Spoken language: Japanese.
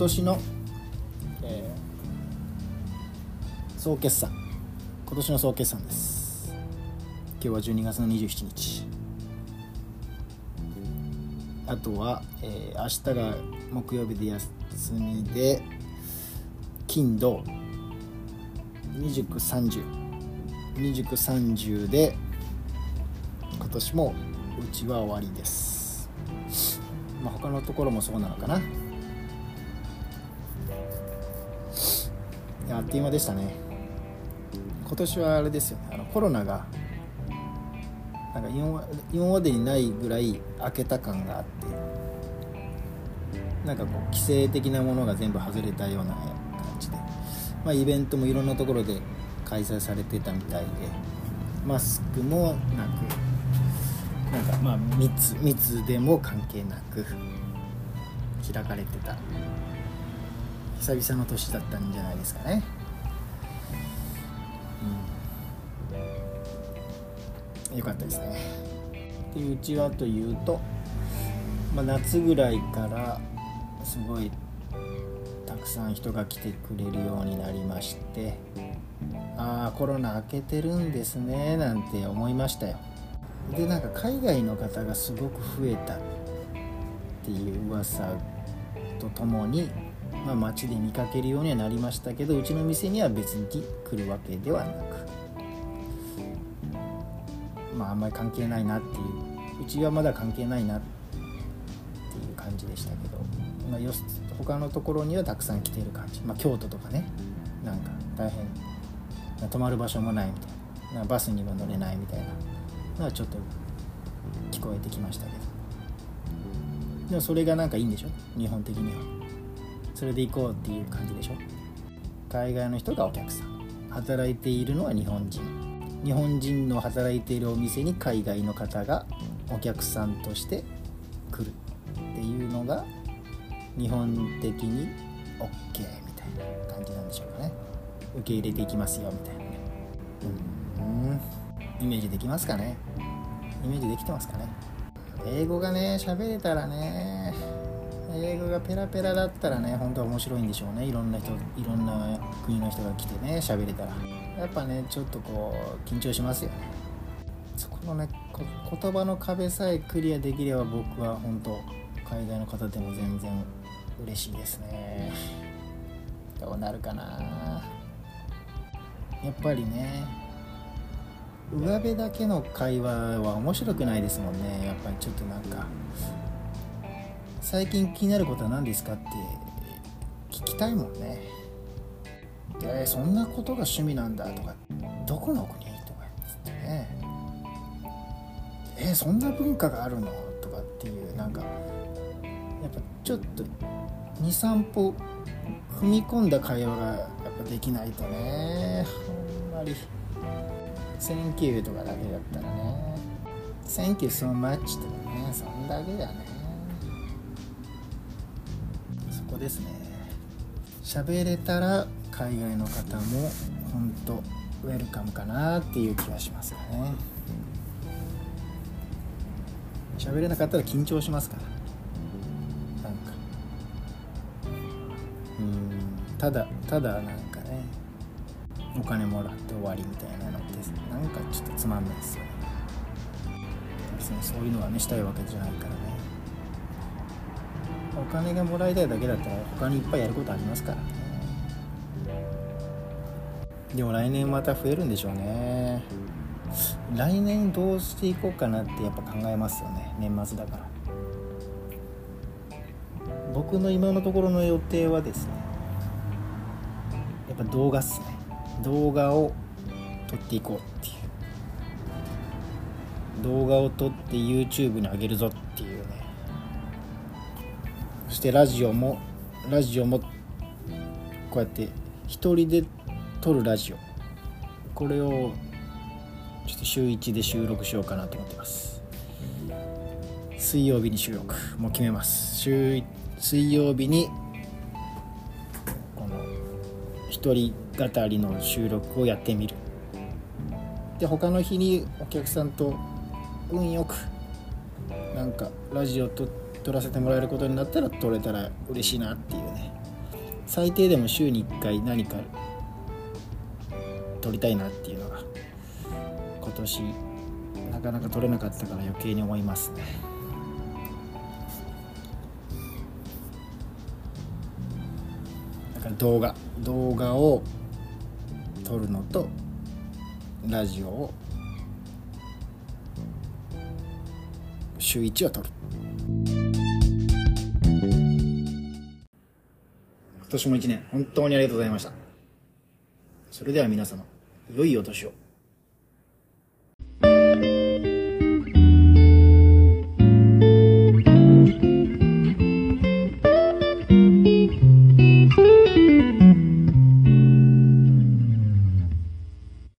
今年の、えー、総決算。今年の総決算です。今日は12月の27日。あとは、えー、明日が木曜日で休みで金土。29302930で今年もうちは終わりです。まあ他のところもそうなのかな。あっという間でしたね。今年はあれですよね。あのコロナがなんか今今までにないぐらい開けた感があってなんかこう規制的なものが全部外れたような感じで、まあ、イベントもいろんなところで開催されてたみたいでマスクもなくなんかまあ密密でも関係なく開かれてた。久々の年だったんじゃないですかね。うん、よかったですね。でうちはというと、まあ、夏ぐらいからすごいたくさん人が来てくれるようになりましてああコロナ明けてるんですねなんて思いましたよでなんか海外の方がすごく増えたっていう噂とともに、まあ、街で見かけるようにはなりましたけどうちの店には別に来るわけではなく。まああんまり関係ないなっていう。うちはまだ関係ないなっていう感じでしたけど、まあ、よ他のところにはたくさん来ている感じ、まあ、京都とかね。なんか大変泊まる場所もないみたいな。バスにも乗れないみたいな。のはちょっと聞こえてきましたけど。でもそれがなんかいいんでしょ？日本的には。それで行こうっていう感じでしょ？海外の人がお客さん。働いているのは日本人。日本人の働いているお店に海外の方がお客さんとして来るっていうのが日本的に OK みたいな感じなんでしょうかね。受け入れていきますよみたいなね。うん。イメージできますかね？イメージできてますかね？英語がね喋れたらね英語がペラペラだったらね本当は面白いんでしょうね。いろんな人いろんな国の人が来てね喋れたら。やっぱねちょっとこう緊張しますよね。そこのね言葉の壁さえクリアできれば僕は本当海外の方でも全然嬉しいですね。どうなるかな。やっぱりね上辺だけの会話は面白くないですもんね。やっぱりちょっとなんか最近気になることは何ですかって聞きたいもんね。えー、そんなことが趣味なんだとか。どこの国とかっつってね。えー、そんな文化があるのとかっていうなんかやっぱちょっと23歩踏み込んだ会話がやっぱできないとね。あんまり「Thank you」とかだけだったらね「Thank you so much」とかね。そんだけだね。そこですね。喋れたら海外の方も本当ウェルカムかなっていう気がしますよね。喋れなかったら緊張しますから。うんただただなんかねお金もらって終わりみたいなのってなんかちょっとつまんないですよね。別にそういうのはねしたいわけじゃないからね。お金がもらいたいだけだったら他にいっぱいやることありますから。ねでも来年また増えるんでしょうね。来年どうしていこうかなってやっぱ考えますよね。年末だから。僕の今のところの予定はですねやっぱ動画っすね。動画を撮っていこうっていう。動画を撮って YouTube に上げるぞっていうね。そしてラジオもラジオもこうやって一人で撮るラジオ。これをちょっと週1で収録しようかなと思ってます。水曜日に収録。もう決めます。週水曜日にこの一人語りの収録をやってみる。で他の日にお客さんと運よくなんかラジオと撮らせてもらえることになったら撮れたら嬉しいなっていうね。最低でも週に1回何か撮りたいなっていうのが今年なかなか撮れなかったから余計に思いますね。だから動画動画を撮るのとラジオを週1は撮る。今年も一年本当にありがとうございました。それでは皆様良いお年を。